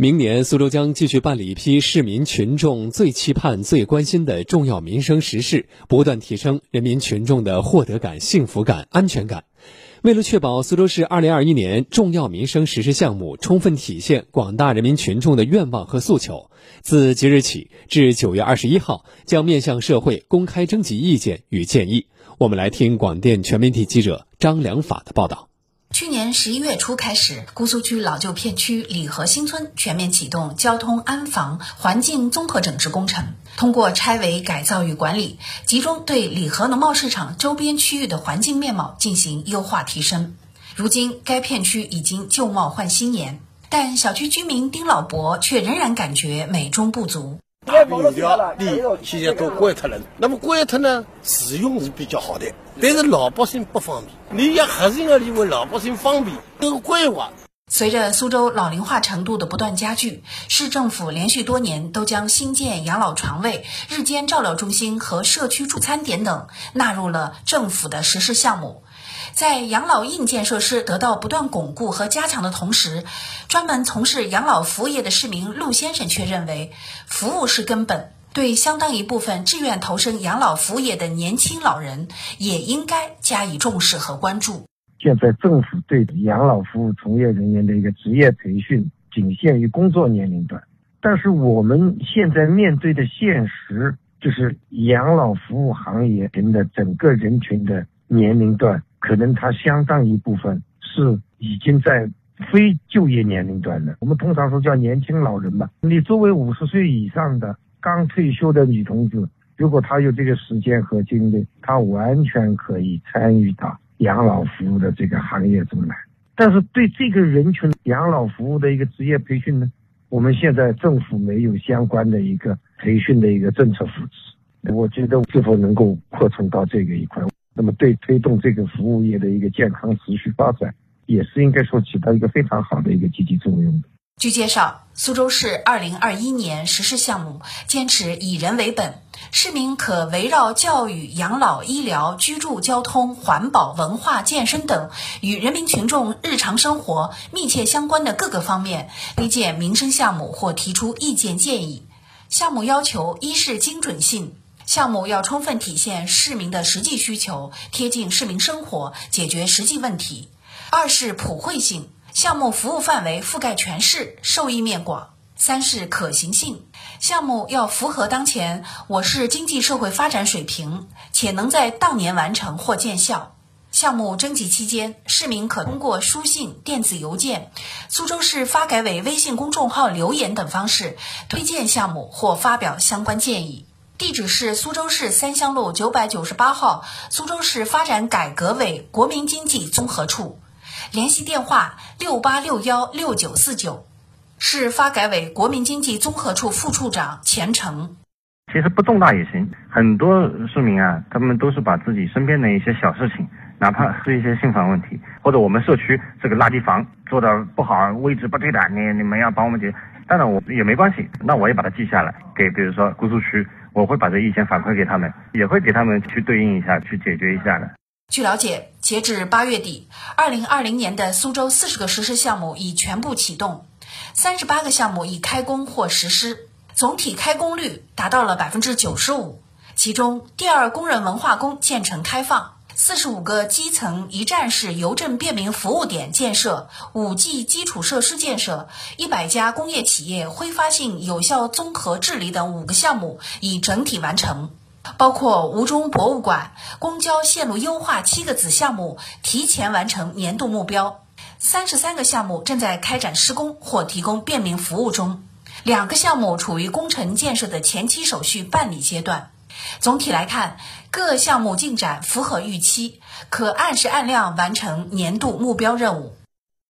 明年，苏州将继续办理一批市民群众最期盼、最关心的重要民生实事，不断提升人民群众的获得感、幸福感、安全感。为了确保苏州市2021年重要民生实事项目充分体现广大人民群众的愿望和诉求，自即日起至9月21号，将面向社会公开征集意见与建议。我们来听广电全媒体记者张良法的报道。去年十一月初开始，姑苏区老旧片区里河新村全面启动交通、安防、环境综合整治工程。通过拆违、改造与管理，集中对里河农贸市场周边区域的环境面貌进行优化提升。如今，该片区已经旧貌换新颜，但小区居民丁老伯却仍然感觉美中不足。大饼条地现在都关脱了，那么关脱呢？使用是比较好的，但是老百姓不方便。你要核心的为老百姓方便，这个规划。随着苏州老龄化程度的不断加剧，市政府连续多年都将新建养老床位、日间照料中心和社区助餐点等纳入了政府的实施项目。在养老硬件设施得到不断巩固和加强的同时，专门从事养老服务业的市民陆先生却认为，服务是根本，对相当一部分志愿投身养老服务业的年轻老人也应该加以重视和关注。现在政府对养老服务从业人员的一个职业培训仅限于工作年龄段，但是我们现在面对的现实就是养老服务行业人的整个人群的年龄段。可能他相当一部分是已经在非就业年龄段的，我们通常说叫年轻老人嘛。你作为五十岁以上的刚退休的女同志，如果她有这个时间和精力，她完全可以参与到养老服务的这个行业中来。但是对这个人群养老服务的一个职业培训呢，我们现在政府没有相关的一个培训的一个政策扶持。我觉得是否能够扩充到这个一块？那么，对推动这个服务业的一个健康持续发展，也是应该说起到一个非常好的一个积极作用的。据介绍，苏州市二零二一年实施项目坚持以人为本，市民可围绕教育、养老、医疗、居住、交通、环保、文化、健身等与人民群众日常生活密切相关的各个方面推荐民生项目或提出意见建议。项目要求一是精准性。项目要充分体现市民的实际需求，贴近市民生活，解决实际问题。二是普惠性，项目服务范围覆盖全市，受益面广。三是可行性，项目要符合当前我市经济社会发展水平，且能在当年完成或见效。项目征集期间，市民可通过书信、电子邮件、苏州市发改委微信公众号留言等方式推荐项目或发表相关建议。地址是苏州市三乡路九百九十八号苏州市发展改革委国民经济综合处，联系电话六八六幺六九四九，市发改委国民经济综合处副处长钱成。其实不重大也行，很多市民啊，他们都是把自己身边的一些小事情，哪怕是一些信访问题，或者我们社区这个垃圾房做的不好，位置不对的，你你们要帮我们解决。当然我也没关系，那我也把它记下来，给比如说姑苏区。我会把这意见反馈给他们，也会给他们去对应一下，去解决一下的。据了解，截至八月底，二零二零年的苏州四十个实施项目已全部启动，三十八个项目已开工或实施，总体开工率达到了百分之九十五。其中，第二工人文化宫建成开放。四十五个基层一站式邮政便民服务点建设，五 G 基础设施建设，一百家工业企业挥发性有效综合治理等五个项目已整体完成，包括吴中博物馆、公交线路优化七个子项目提前完成年度目标，三十三个项目正在开展施工或提供便民服务中，两个项目处于工程建设的前期手续办理阶段。总体来看，各项目进展符合预期，可按时按量完成年度目标任务。